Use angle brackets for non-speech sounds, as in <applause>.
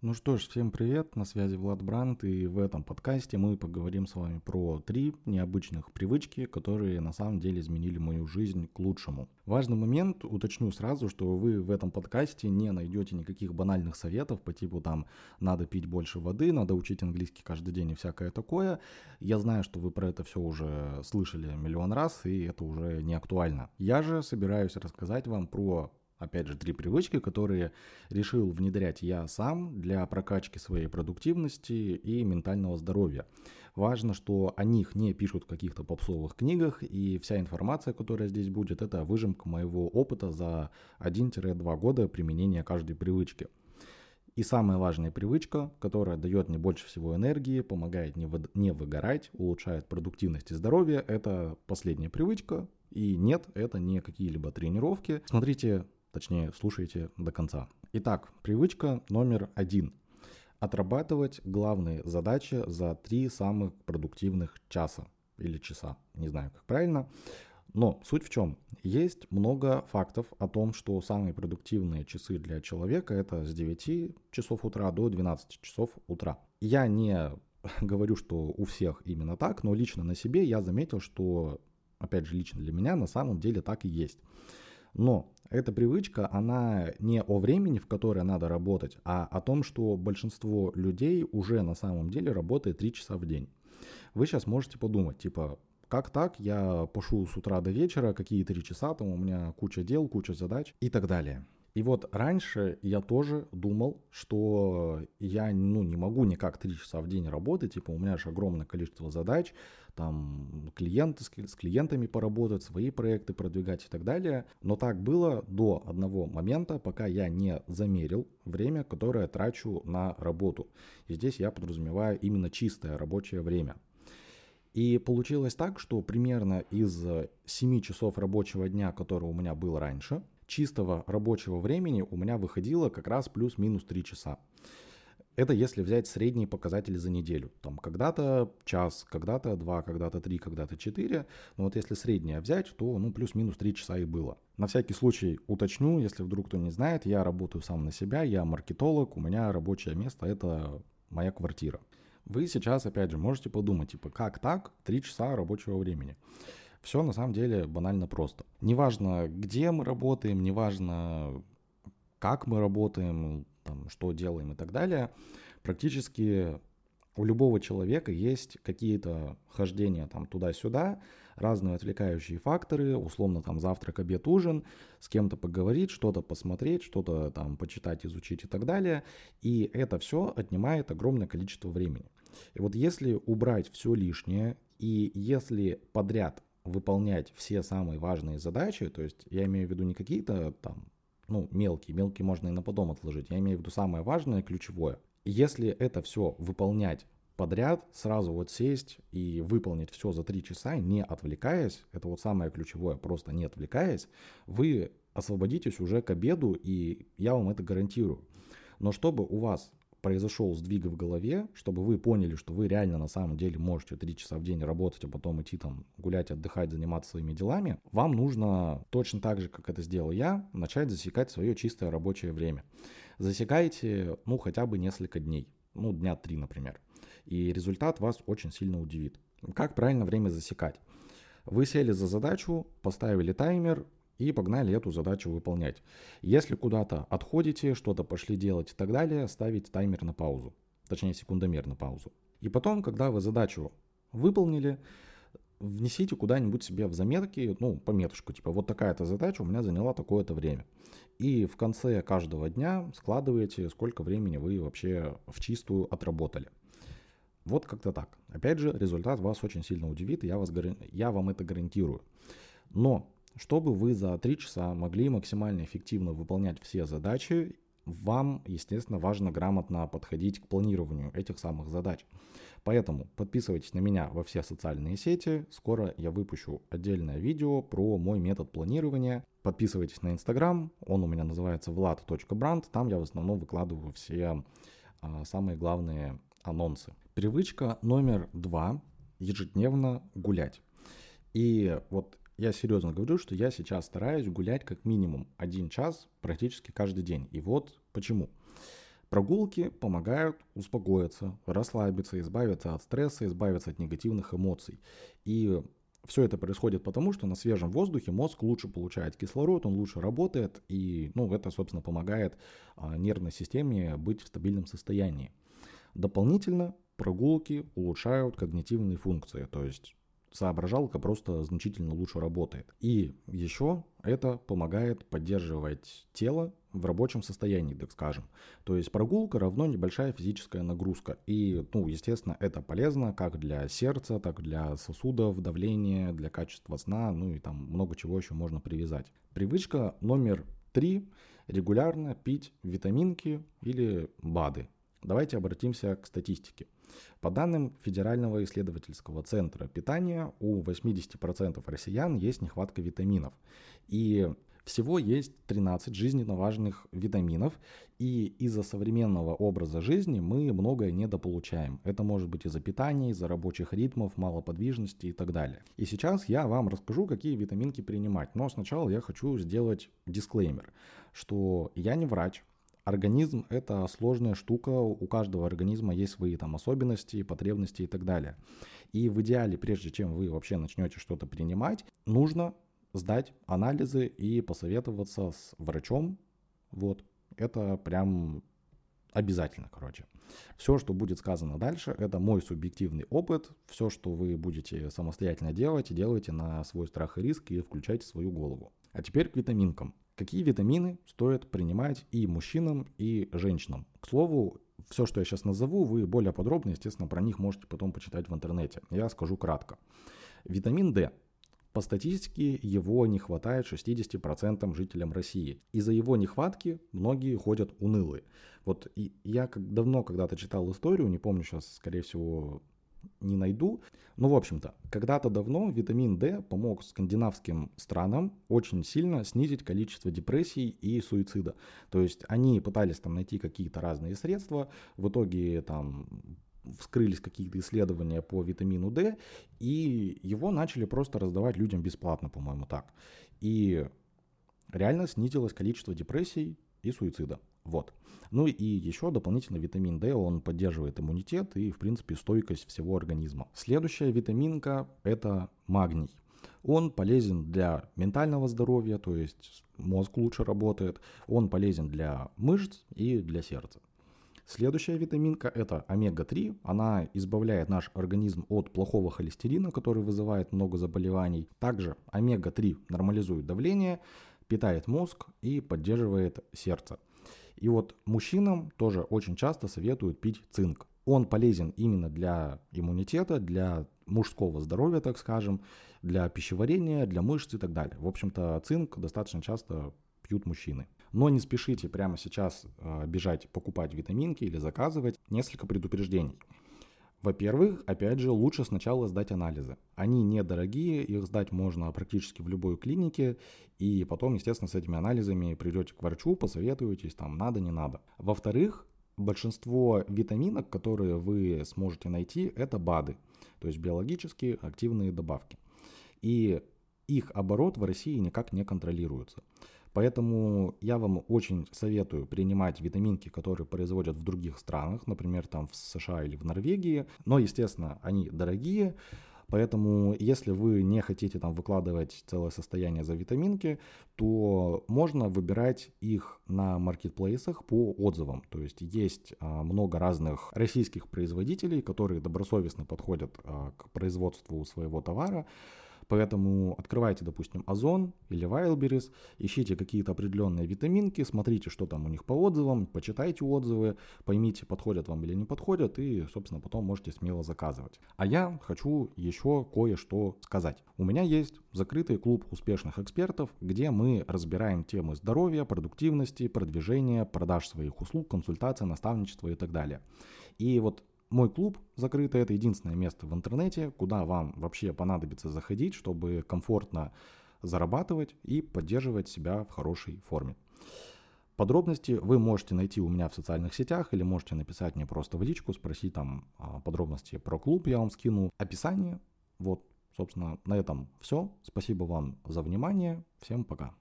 Ну что ж, всем привет, на связи Влад Бранд, и в этом подкасте мы поговорим с вами про три необычных привычки, которые на самом деле изменили мою жизнь к лучшему. Важный момент, уточню сразу, что вы в этом подкасте не найдете никаких банальных советов по типу там надо пить больше воды, надо учить английский каждый день и всякое такое. Я знаю, что вы про это все уже слышали миллион раз, и это уже не актуально. Я же собираюсь рассказать вам про опять же, три привычки, которые решил внедрять я сам для прокачки своей продуктивности и ментального здоровья. Важно, что о них не пишут в каких-то попсовых книгах, и вся информация, которая здесь будет, это выжимка моего опыта за 1-2 года применения каждой привычки. И самая важная привычка, которая дает мне больше всего энергии, помогает не, вы, не выгорать, улучшает продуктивность и здоровье, это последняя привычка. И нет, это не какие-либо тренировки. Смотрите Точнее, слушайте до конца. Итак, привычка номер один. Отрабатывать главные задачи за три самых продуктивных часа или часа. Не знаю, как правильно. Но суть в чем? Есть много фактов о том, что самые продуктивные часы для человека это с 9 часов утра до 12 часов утра. Я не <laughs> говорю, что у всех именно так, но лично на себе я заметил, что, опять же, лично для меня на самом деле так и есть. Но эта привычка, она не о времени, в которое надо работать, а о том, что большинство людей уже на самом деле работает 3 часа в день. Вы сейчас можете подумать, типа, как так, я пошу с утра до вечера, какие 3 часа, там у меня куча дел, куча задач и так далее. И вот раньше я тоже думал, что я ну, не могу никак 3 часа в день работать, типа у меня же огромное количество задач, там клиенты, с клиентами поработать, свои проекты продвигать и так далее. Но так было до одного момента, пока я не замерил время, которое трачу на работу. И здесь я подразумеваю именно чистое рабочее время. И получилось так, что примерно из 7 часов рабочего дня, который у меня был раньше, чистого рабочего времени у меня выходило как раз плюс-минус 3 часа. Это если взять средние показатели за неделю. Там когда-то час, когда-то два, когда-то три, когда-то четыре. Но вот если среднее взять, то ну плюс-минус три часа и было. На всякий случай уточню, если вдруг кто не знает, я работаю сам на себя, я маркетолог, у меня рабочее место это моя квартира. Вы сейчас, опять же, можете подумать, типа, как так, три часа рабочего времени. Все на самом деле банально просто. Неважно, где мы работаем, неважно, как мы работаем, там, что делаем и так далее, практически у любого человека есть какие-то хождения там туда-сюда, разные отвлекающие факторы, условно там завтрак, обед, ужин, с кем-то поговорить, что-то посмотреть, что-то там почитать, изучить и так далее. И это все отнимает огромное количество времени. И вот если убрать все лишнее, и если подряд выполнять все самые важные задачи, то есть я имею в виду не какие-то там ну, мелкие, мелкие можно и на потом отложить. Я имею в виду самое важное, ключевое. Если это все выполнять подряд, сразу вот сесть и выполнить все за три часа, не отвлекаясь, это вот самое ключевое, просто не отвлекаясь, вы освободитесь уже к обеду, и я вам это гарантирую. Но чтобы у вас произошел сдвиг в голове, чтобы вы поняли, что вы реально на самом деле можете 3 часа в день работать, а потом идти там гулять, отдыхать, заниматься своими делами, вам нужно точно так же, как это сделал я, начать засекать свое чистое рабочее время. Засекайте, ну, хотя бы несколько дней, ну, дня три, например. И результат вас очень сильно удивит. Как правильно время засекать? Вы сели за задачу, поставили таймер, и погнали эту задачу выполнять. Если куда-то отходите, что-то пошли делать и так далее, ставить таймер на паузу, точнее секундомер на паузу. И потом, когда вы задачу выполнили, внесите куда-нибудь себе в заметки, ну, пометочку, типа, вот такая-то задача у меня заняла такое-то время. И в конце каждого дня складываете, сколько времени вы вообще в чистую отработали. Вот как-то так. Опять же, результат вас очень сильно удивит, я, вас, я вам это гарантирую. Но чтобы вы за 3 часа могли максимально эффективно выполнять все задачи, вам, естественно, важно грамотно подходить к планированию этих самых задач. Поэтому подписывайтесь на меня во все социальные сети. Скоро я выпущу отдельное видео про мой метод планирования. Подписывайтесь на Инстаграм, он у меня называется vlad.brand. Там я в основном выкладываю все а, самые главные анонсы. Привычка номер два – ежедневно гулять. И вот я серьезно говорю, что я сейчас стараюсь гулять как минимум один час практически каждый день. И вот почему. Прогулки помогают успокоиться, расслабиться, избавиться от стресса, избавиться от негативных эмоций. И все это происходит потому, что на свежем воздухе мозг лучше получает кислород, он лучше работает, и ну, это, собственно, помогает а, нервной системе быть в стабильном состоянии. Дополнительно прогулки улучшают когнитивные функции, то есть соображалка просто значительно лучше работает. И еще это помогает поддерживать тело в рабочем состоянии, так скажем. То есть прогулка равно небольшая физическая нагрузка. И, ну, естественно, это полезно как для сердца, так и для сосудов, давления, для качества сна, ну и там много чего еще можно привязать. Привычка номер три – регулярно пить витаминки или БАДы. Давайте обратимся к статистике. По данным Федерального исследовательского центра питания, у 80% россиян есть нехватка витаминов. И всего есть 13 жизненно важных витаминов, и из-за современного образа жизни мы многое недополучаем. Это может быть из-за питания, из-за рабочих ритмов, малоподвижности и так далее. И сейчас я вам расскажу, какие витаминки принимать. Но сначала я хочу сделать дисклеймер, что я не врач, Организм – это сложная штука, у каждого организма есть свои там особенности, потребности и так далее. И в идеале, прежде чем вы вообще начнете что-то принимать, нужно сдать анализы и посоветоваться с врачом. Вот, это прям обязательно, короче. Все, что будет сказано дальше, это мой субъективный опыт. Все, что вы будете самостоятельно делать, делайте на свой страх и риск и включайте свою голову. А теперь к витаминкам. Какие витамины стоит принимать и мужчинам, и женщинам? К слову, все, что я сейчас назову, вы более подробно, естественно, про них можете потом почитать в интернете. Я скажу кратко. Витамин D. По статистике его не хватает 60% жителям России. Из-за его нехватки многие ходят унылые. Вот я как давно когда-то читал историю, не помню сейчас, скорее всего, не найду. Ну, в общем-то, когда-то давно витамин D помог скандинавским странам очень сильно снизить количество депрессий и суицида. То есть они пытались там найти какие-то разные средства, в итоге там вскрылись какие-то исследования по витамину D, и его начали просто раздавать людям бесплатно, по-моему, так. И реально снизилось количество депрессий и суицида. Вот. Ну и еще дополнительно витамин D, он поддерживает иммунитет и, в принципе, стойкость всего организма. Следующая витаминка – это магний. Он полезен для ментального здоровья, то есть мозг лучше работает. Он полезен для мышц и для сердца. Следующая витаминка это омега-3. Она избавляет наш организм от плохого холестерина, который вызывает много заболеваний. Также омега-3 нормализует давление, питает мозг и поддерживает сердце. И вот мужчинам тоже очень часто советуют пить цинк. Он полезен именно для иммунитета, для мужского здоровья, так скажем, для пищеварения, для мышц и так далее. В общем-то, цинк достаточно часто пьют мужчины. Но не спешите прямо сейчас э, бежать покупать витаминки или заказывать. Несколько предупреждений. Во-первых, опять же, лучше сначала сдать анализы. Они недорогие, их сдать можно практически в любой клинике, и потом, естественно, с этими анализами придете к врачу, посоветуетесь, там, надо, не надо. Во-вторых, большинство витаминок, которые вы сможете найти, это БАДы, то есть биологически активные добавки. И их оборот в России никак не контролируется. Поэтому я вам очень советую принимать витаминки, которые производят в других странах, например, там в США или в Норвегии. Но, естественно, они дорогие. Поэтому, если вы не хотите там выкладывать целое состояние за витаминки, то можно выбирать их на маркетплейсах по отзывам. То есть есть а, много разных российских производителей, которые добросовестно подходят а, к производству своего товара. Поэтому открывайте, допустим, Озон или Wildberries, ищите какие-то определенные витаминки, смотрите, что там у них по отзывам, почитайте отзывы, поймите, подходят вам или не подходят, и, собственно, потом можете смело заказывать. А я хочу еще кое-что сказать. У меня есть закрытый клуб успешных экспертов, где мы разбираем темы здоровья, продуктивности, продвижения, продаж своих услуг, консультации, наставничества и так далее. И вот мой клуб закрытый, это единственное место в интернете, куда вам вообще понадобится заходить, чтобы комфортно зарабатывать и поддерживать себя в хорошей форме. Подробности вы можете найти у меня в социальных сетях или можете написать мне просто в личку, спросить там а, подробности про клуб, я вам скину описание. Вот, собственно, на этом все. Спасибо вам за внимание. Всем пока.